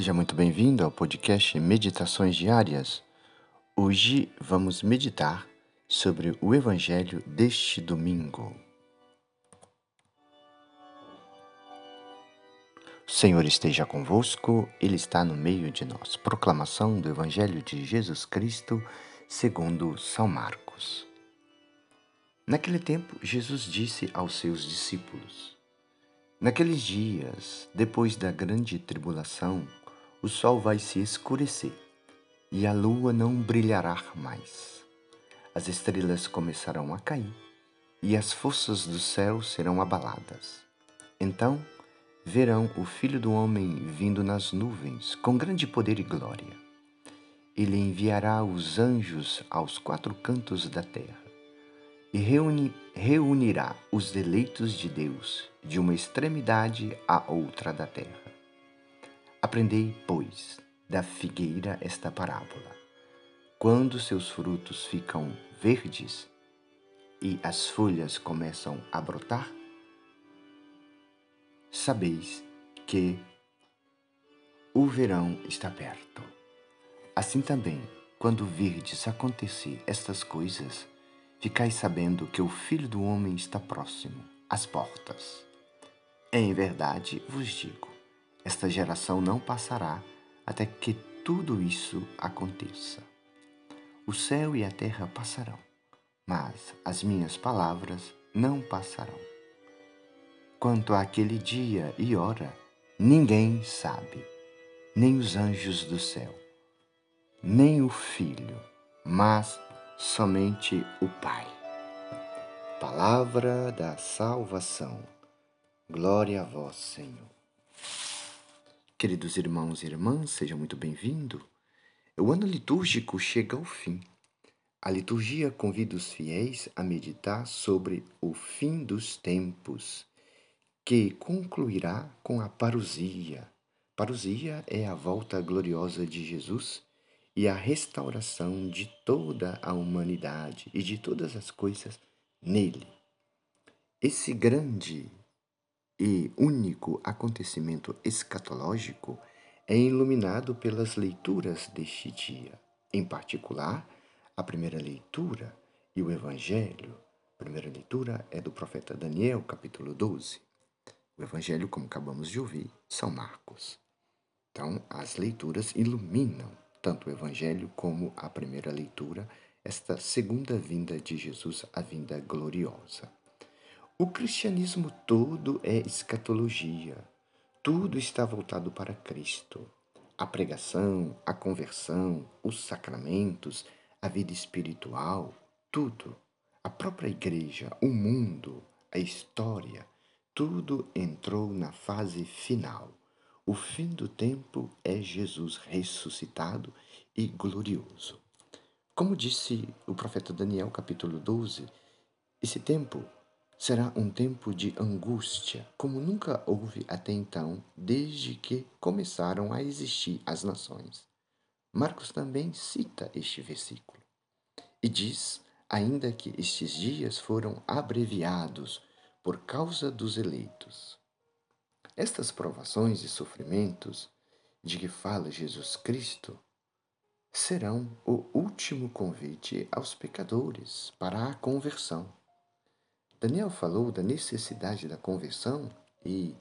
Seja muito bem-vindo ao podcast Meditações Diárias. Hoje vamos meditar sobre o Evangelho deste domingo. O Senhor esteja convosco, Ele está no meio de nós. Proclamação do Evangelho de Jesus Cristo, segundo São Marcos. Naquele tempo, Jesus disse aos seus discípulos: Naqueles dias, depois da grande tribulação, o sol vai se escurecer e a lua não brilhará mais. As estrelas começarão a cair e as forças do céu serão abaladas. Então verão o Filho do Homem vindo nas nuvens com grande poder e glória. Ele enviará os anjos aos quatro cantos da terra e reuni, reunirá os eleitos de Deus de uma extremidade à outra da terra. Aprendei, pois, da figueira esta parábola. Quando seus frutos ficam verdes e as folhas começam a brotar, sabeis que o verão está perto. Assim também, quando virdes acontecer estas coisas, ficai sabendo que o Filho do Homem está próximo, às portas. Em verdade vos digo, esta geração não passará até que tudo isso aconteça. O céu e a terra passarão, mas as minhas palavras não passarão. Quanto àquele dia e hora, ninguém sabe, nem os anjos do céu, nem o Filho, mas somente o Pai. Palavra da salvação. Glória a vós, Senhor. Queridos irmãos e irmãs, sejam muito bem-vindos. O ano litúrgico chega ao fim. A liturgia convida os fiéis a meditar sobre o fim dos tempos, que concluirá com a parousia. Parousia é a volta gloriosa de Jesus e a restauração de toda a humanidade e de todas as coisas nele. Esse grande e único acontecimento escatológico é iluminado pelas leituras deste dia, em particular, a primeira leitura e o Evangelho. A primeira leitura é do profeta Daniel, capítulo 12. O Evangelho, como acabamos de ouvir, São Marcos. Então, as leituras iluminam tanto o Evangelho como a primeira leitura, esta segunda vinda de Jesus, a vinda gloriosa. O cristianismo todo é escatologia. Tudo está voltado para Cristo. A pregação, a conversão, os sacramentos, a vida espiritual, tudo. A própria igreja, o mundo, a história, tudo entrou na fase final. O fim do tempo é Jesus ressuscitado e glorioso. Como disse o profeta Daniel, capítulo 12, esse tempo será um tempo de angústia, como nunca houve até então, desde que começaram a existir as nações. Marcos também cita este versículo e diz ainda que estes dias foram abreviados por causa dos eleitos. Estas provações e sofrimentos de que fala Jesus Cristo serão o último convite aos pecadores para a conversão. Daniel falou da necessidade da conversão e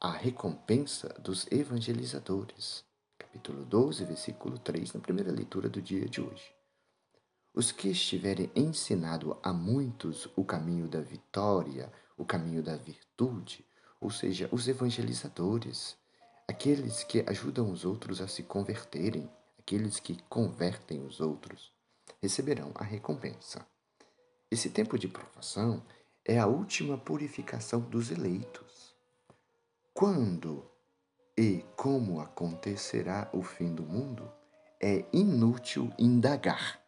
a recompensa dos evangelizadores. Capítulo 12, versículo 3, na primeira leitura do dia de hoje. Os que estiverem ensinado a muitos o caminho da vitória, o caminho da virtude, ou seja, os evangelizadores, aqueles que ajudam os outros a se converterem, aqueles que convertem os outros, receberão a recompensa. Esse tempo de provação é a última purificação dos eleitos. Quando e como acontecerá o fim do mundo, é inútil indagar,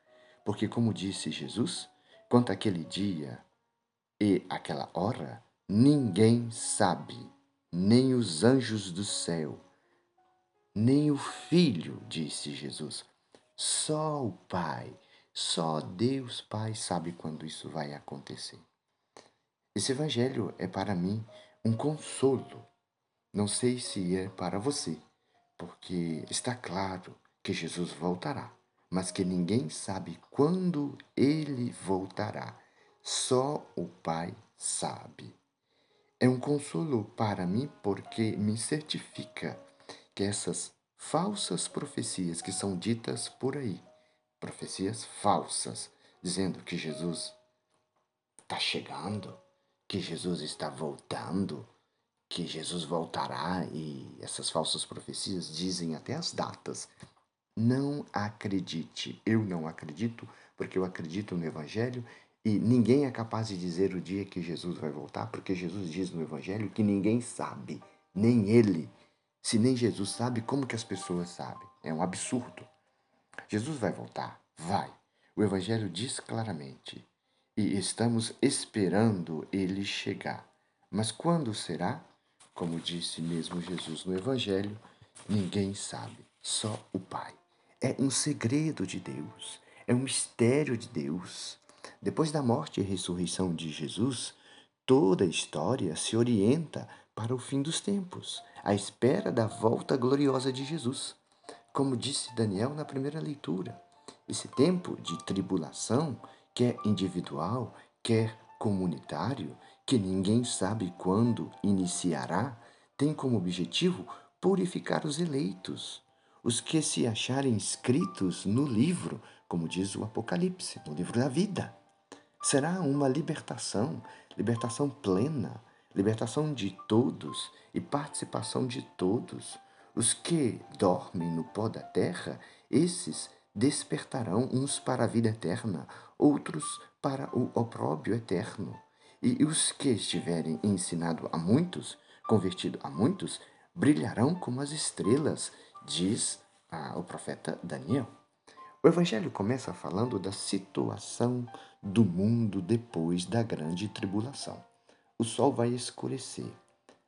porque, como disse Jesus, quanto àquele dia e aquela hora, ninguém sabe, nem os anjos do céu, nem o Filho, disse Jesus. Só o Pai, só Deus Pai sabe quando isso vai acontecer. Esse evangelho é para mim um consolo. Não sei se é para você, porque está claro que Jesus voltará, mas que ninguém sabe quando ele voltará. Só o Pai sabe. É um consolo para mim porque me certifica que essas falsas profecias que são ditas por aí, profecias falsas, dizendo que Jesus está chegando, que Jesus está voltando, que Jesus voltará e essas falsas profecias dizem até as datas. Não acredite. Eu não acredito, porque eu acredito no Evangelho e ninguém é capaz de dizer o dia que Jesus vai voltar, porque Jesus diz no Evangelho que ninguém sabe, nem ele. Se nem Jesus sabe, como que as pessoas sabem? É um absurdo. Jesus vai voltar? Vai. O Evangelho diz claramente. E estamos esperando ele chegar. Mas quando será? Como disse mesmo Jesus no Evangelho, ninguém sabe, só o Pai. É um segredo de Deus, é um mistério de Deus. Depois da morte e ressurreição de Jesus, toda a história se orienta para o fim dos tempos, à espera da volta gloriosa de Jesus. Como disse Daniel na primeira leitura, esse tempo de tribulação, quer individual, quer comunitário, que ninguém sabe quando iniciará, tem como objetivo purificar os eleitos, os que se acharem inscritos no livro, como diz o Apocalipse, no livro da vida. Será uma libertação, libertação plena, libertação de todos e participação de todos. Os que dormem no pó da terra, esses despertarão uns para a vida eterna, outros para o opróbrio eterno. E os que estiverem ensinado a muitos, convertido a muitos, brilharão como as estrelas, diz ah, o profeta Daniel. O Evangelho começa falando da situação do mundo depois da grande tribulação. O sol vai escurecer,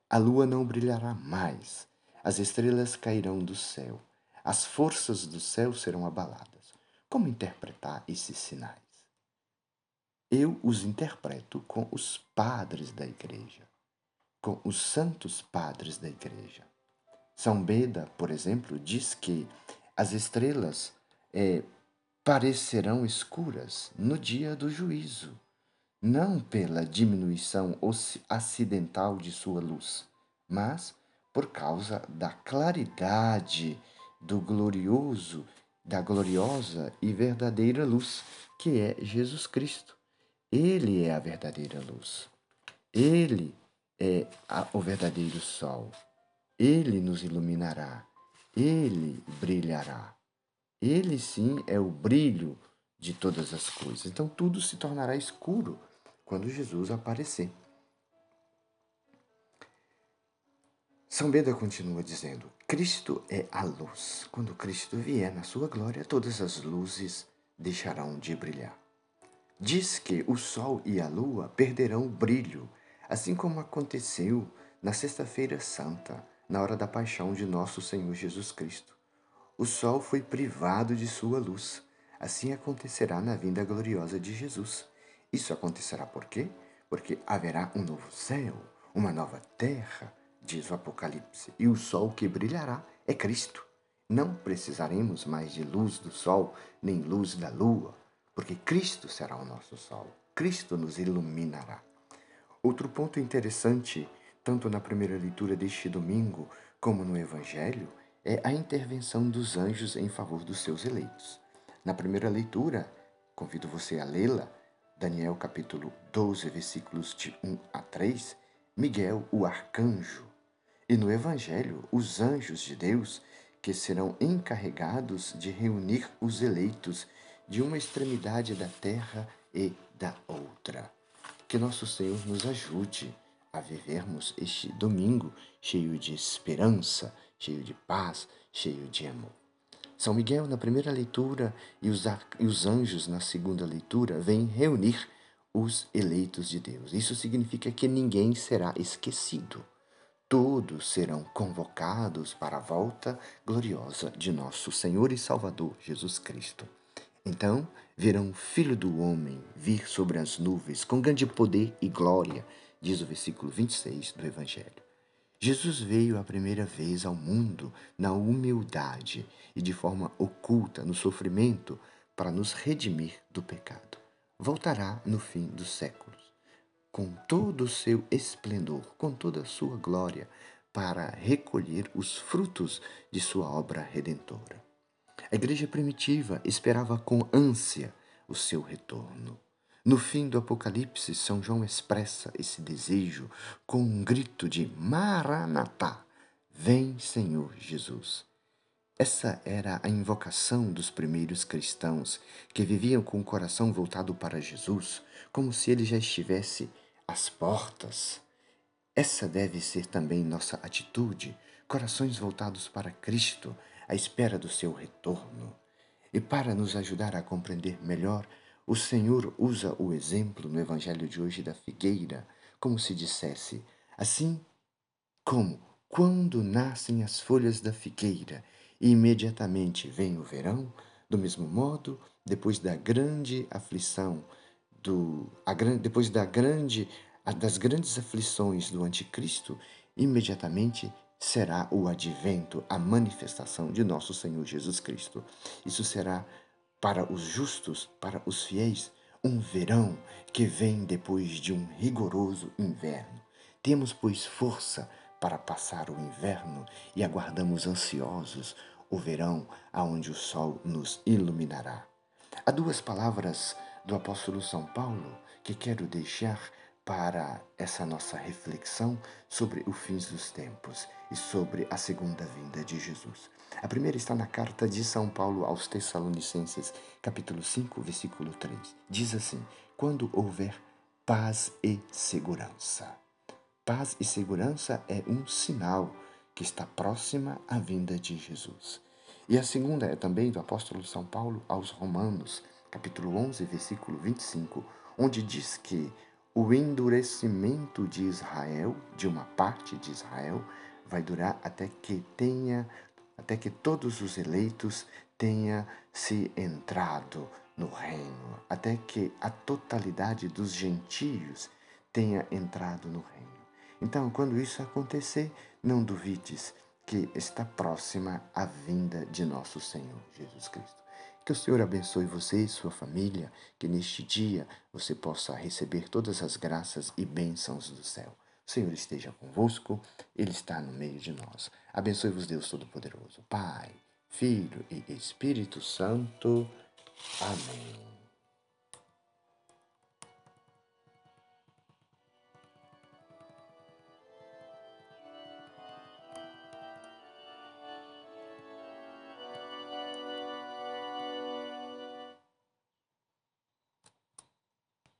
a lua não brilhará mais, as estrelas cairão do céu, as forças do céu serão abaladas. Como interpretar esses sinais? eu os interpreto com os padres da igreja, com os santos padres da igreja. São Beda, por exemplo, diz que as estrelas é, parecerão escuras no dia do juízo, não pela diminuição acidental de sua luz, mas por causa da claridade do glorioso, da gloriosa e verdadeira luz, que é Jesus Cristo. Ele é a verdadeira luz. Ele é a, o verdadeiro sol. Ele nos iluminará. Ele brilhará. Ele sim é o brilho de todas as coisas. Então tudo se tornará escuro quando Jesus aparecer. São Beda continua dizendo: Cristo é a luz. Quando Cristo vier na sua glória, todas as luzes deixarão de brilhar. Diz que o Sol e a Lua perderão o brilho, assim como aconteceu na Sexta-feira Santa, na hora da paixão de nosso Senhor Jesus Cristo. O Sol foi privado de sua luz. Assim acontecerá na vinda gloriosa de Jesus. Isso acontecerá por quê? Porque haverá um novo céu, uma nova terra, diz o Apocalipse, e o sol que brilhará é Cristo. Não precisaremos mais de luz do sol, nem luz da lua, porque Cristo será o nosso sol, Cristo nos iluminará. Outro ponto interessante, tanto na primeira leitura deste domingo como no Evangelho, é a intervenção dos anjos em favor dos seus eleitos. Na primeira leitura, convido você a lê-la, Daniel capítulo 12, versículos de 1 a 3, Miguel, o arcanjo. E no Evangelho, os anjos de Deus, que serão encarregados de reunir os eleitos de uma extremidade da terra e da outra. Que nosso Senhor nos ajude a vivermos este domingo cheio de esperança, cheio de paz, cheio de amor. São Miguel, na primeira leitura, e os, e os anjos, na segunda leitura, vêm reunir os eleitos de Deus. Isso significa que ninguém será esquecido. Todos serão convocados para a volta gloriosa de nosso Senhor e Salvador Jesus Cristo. Então verão o Filho do Homem vir sobre as nuvens com grande poder e glória, diz o versículo 26 do Evangelho. Jesus veio a primeira vez ao mundo na humildade e de forma oculta no sofrimento para nos redimir do pecado. Voltará no fim dos séculos, com todo o seu esplendor, com toda a sua glória, para recolher os frutos de sua obra redentora. A igreja primitiva esperava com ânsia o seu retorno. No fim do Apocalipse, São João expressa esse desejo com um grito de Maranatá, vem Senhor Jesus. Essa era a invocação dos primeiros cristãos que viviam com o coração voltado para Jesus, como se ele já estivesse às portas. Essa deve ser também nossa atitude, corações voltados para Cristo, à espera do seu retorno. E para nos ajudar a compreender melhor o Senhor usa o exemplo no Evangelho de hoje da figueira, como se dissesse: assim como quando nascem as folhas da figueira e imediatamente vem o verão, do mesmo modo, depois da grande aflição, do, a, depois da grande, das grandes aflições do anticristo, imediatamente será o advento, a manifestação de nosso Senhor Jesus Cristo. Isso será para os justos, para os fiéis, um verão que vem depois de um rigoroso inverno. Temos, pois, força para passar o inverno e aguardamos ansiosos o verão aonde o sol nos iluminará. Há duas palavras do apóstolo São Paulo que quero deixar para essa nossa reflexão sobre os fins dos tempos e sobre a segunda vinda de Jesus. A primeira está na carta de São Paulo aos Tessalonicenses, capítulo 5, versículo 3. Diz assim: Quando houver paz e segurança. Paz e segurança é um sinal que está próxima à vinda de Jesus. E a segunda é também do apóstolo São Paulo aos Romanos, capítulo 11, versículo 25, onde diz que o endurecimento de Israel, de uma parte de Israel, vai durar até que tenha, até que todos os eleitos tenha se entrado no reino, até que a totalidade dos gentios tenha entrado no reino. Então, quando isso acontecer, não duvides que está próxima a vinda de nosso Senhor Jesus Cristo. Que o Senhor abençoe você e sua família, que neste dia você possa receber todas as graças e bênçãos do céu. O Senhor esteja convosco, Ele está no meio de nós. Abençoe-vos, Deus Todo-Poderoso, Pai, Filho e Espírito Santo. Amém.